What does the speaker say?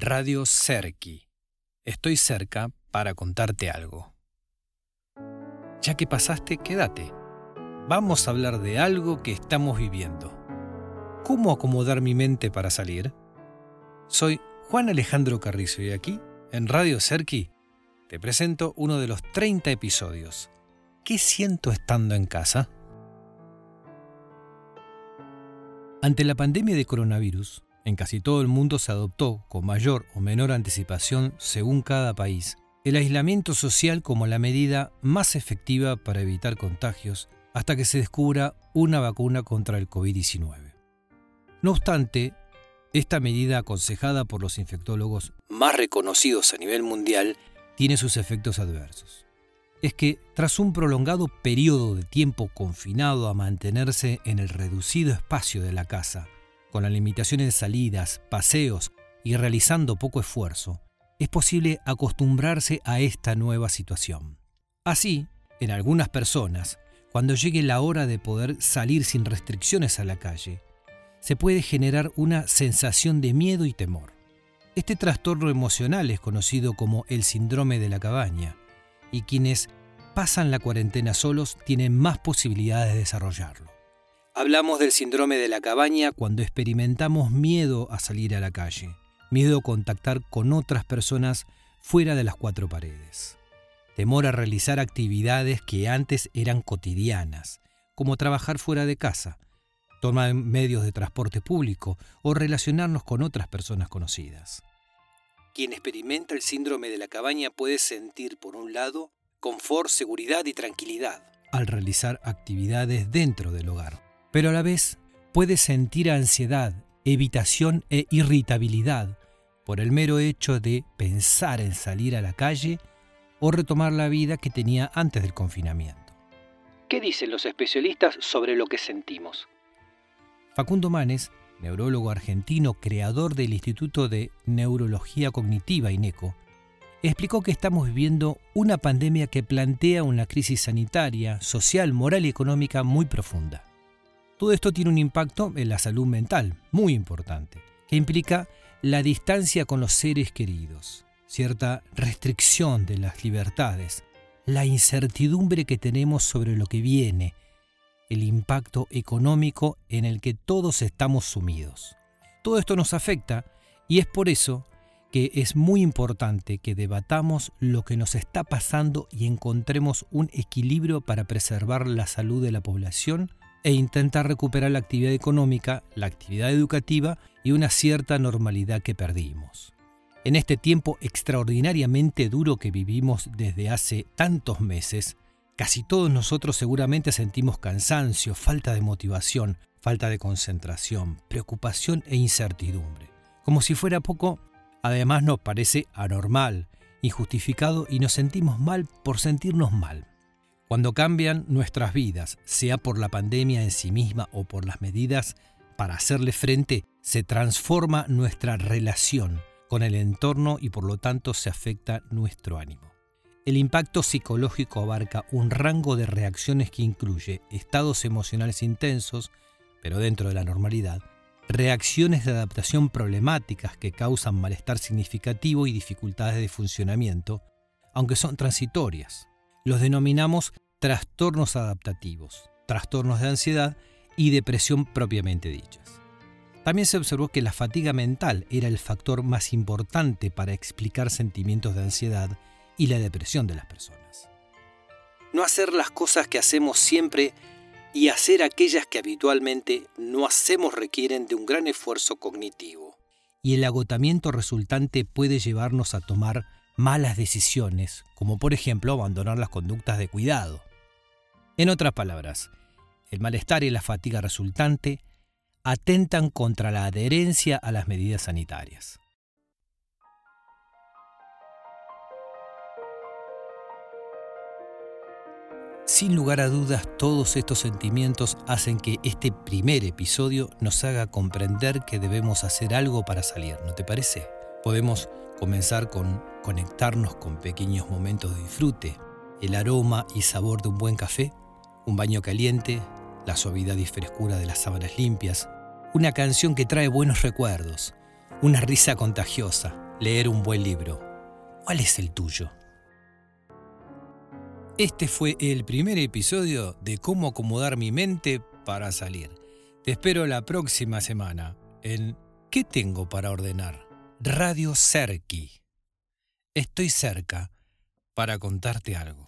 Radio Cerqui. Estoy cerca para contarte algo. Ya que pasaste, quédate. Vamos a hablar de algo que estamos viviendo. ¿Cómo acomodar mi mente para salir? Soy Juan Alejandro Carrizo y aquí, en Radio Cerqui, te presento uno de los 30 episodios. ¿Qué siento estando en casa? Ante la pandemia de coronavirus, en casi todo el mundo se adoptó, con mayor o menor anticipación según cada país, el aislamiento social como la medida más efectiva para evitar contagios hasta que se descubra una vacuna contra el COVID-19. No obstante, esta medida aconsejada por los infectólogos más reconocidos a nivel mundial tiene sus efectos adversos. Es que tras un prolongado periodo de tiempo confinado a mantenerse en el reducido espacio de la casa, con la limitación en salidas, paseos y realizando poco esfuerzo, es posible acostumbrarse a esta nueva situación. Así, en algunas personas, cuando llegue la hora de poder salir sin restricciones a la calle, se puede generar una sensación de miedo y temor. Este trastorno emocional es conocido como el síndrome de la cabaña, y quienes pasan la cuarentena solos tienen más posibilidades de desarrollarlo. Hablamos del síndrome de la cabaña cuando experimentamos miedo a salir a la calle, miedo a contactar con otras personas fuera de las cuatro paredes, temor a realizar actividades que antes eran cotidianas, como trabajar fuera de casa, tomar medios de transporte público o relacionarnos con otras personas conocidas. Quien experimenta el síndrome de la cabaña puede sentir, por un lado, confort, seguridad y tranquilidad al realizar actividades dentro del hogar pero a la vez puede sentir ansiedad, evitación e irritabilidad por el mero hecho de pensar en salir a la calle o retomar la vida que tenía antes del confinamiento. ¿Qué dicen los especialistas sobre lo que sentimos? Facundo Manes, neurólogo argentino, creador del Instituto de Neurología Cognitiva INECO, explicó que estamos viviendo una pandemia que plantea una crisis sanitaria, social, moral y económica muy profunda. Todo esto tiene un impacto en la salud mental muy importante, que implica la distancia con los seres queridos, cierta restricción de las libertades, la incertidumbre que tenemos sobre lo que viene, el impacto económico en el que todos estamos sumidos. Todo esto nos afecta y es por eso que es muy importante que debatamos lo que nos está pasando y encontremos un equilibrio para preservar la salud de la población e intentar recuperar la actividad económica, la actividad educativa y una cierta normalidad que perdimos. En este tiempo extraordinariamente duro que vivimos desde hace tantos meses, casi todos nosotros seguramente sentimos cansancio, falta de motivación, falta de concentración, preocupación e incertidumbre. Como si fuera poco, además nos parece anormal, injustificado y nos sentimos mal por sentirnos mal. Cuando cambian nuestras vidas, sea por la pandemia en sí misma o por las medidas para hacerle frente, se transforma nuestra relación con el entorno y por lo tanto se afecta nuestro ánimo. El impacto psicológico abarca un rango de reacciones que incluye estados emocionales intensos, pero dentro de la normalidad, reacciones de adaptación problemáticas que causan malestar significativo y dificultades de funcionamiento, aunque son transitorias los denominamos trastornos adaptativos, trastornos de ansiedad y depresión propiamente dichas. También se observó que la fatiga mental era el factor más importante para explicar sentimientos de ansiedad y la depresión de las personas. No hacer las cosas que hacemos siempre y hacer aquellas que habitualmente no hacemos requieren de un gran esfuerzo cognitivo. Y el agotamiento resultante puede llevarnos a tomar malas decisiones, como por ejemplo abandonar las conductas de cuidado. En otras palabras, el malestar y la fatiga resultante atentan contra la adherencia a las medidas sanitarias. Sin lugar a dudas, todos estos sentimientos hacen que este primer episodio nos haga comprender que debemos hacer algo para salir, ¿no te parece? Podemos comenzar con conectarnos con pequeños momentos de disfrute, el aroma y sabor de un buen café, un baño caliente, la suavidad y frescura de las sábanas limpias, una canción que trae buenos recuerdos, una risa contagiosa, leer un buen libro. ¿Cuál es el tuyo? Este fue el primer episodio de cómo acomodar mi mente para salir. Te espero la próxima semana en ¿Qué tengo para ordenar? Radio Cerqui. Estoy cerca para contarte algo.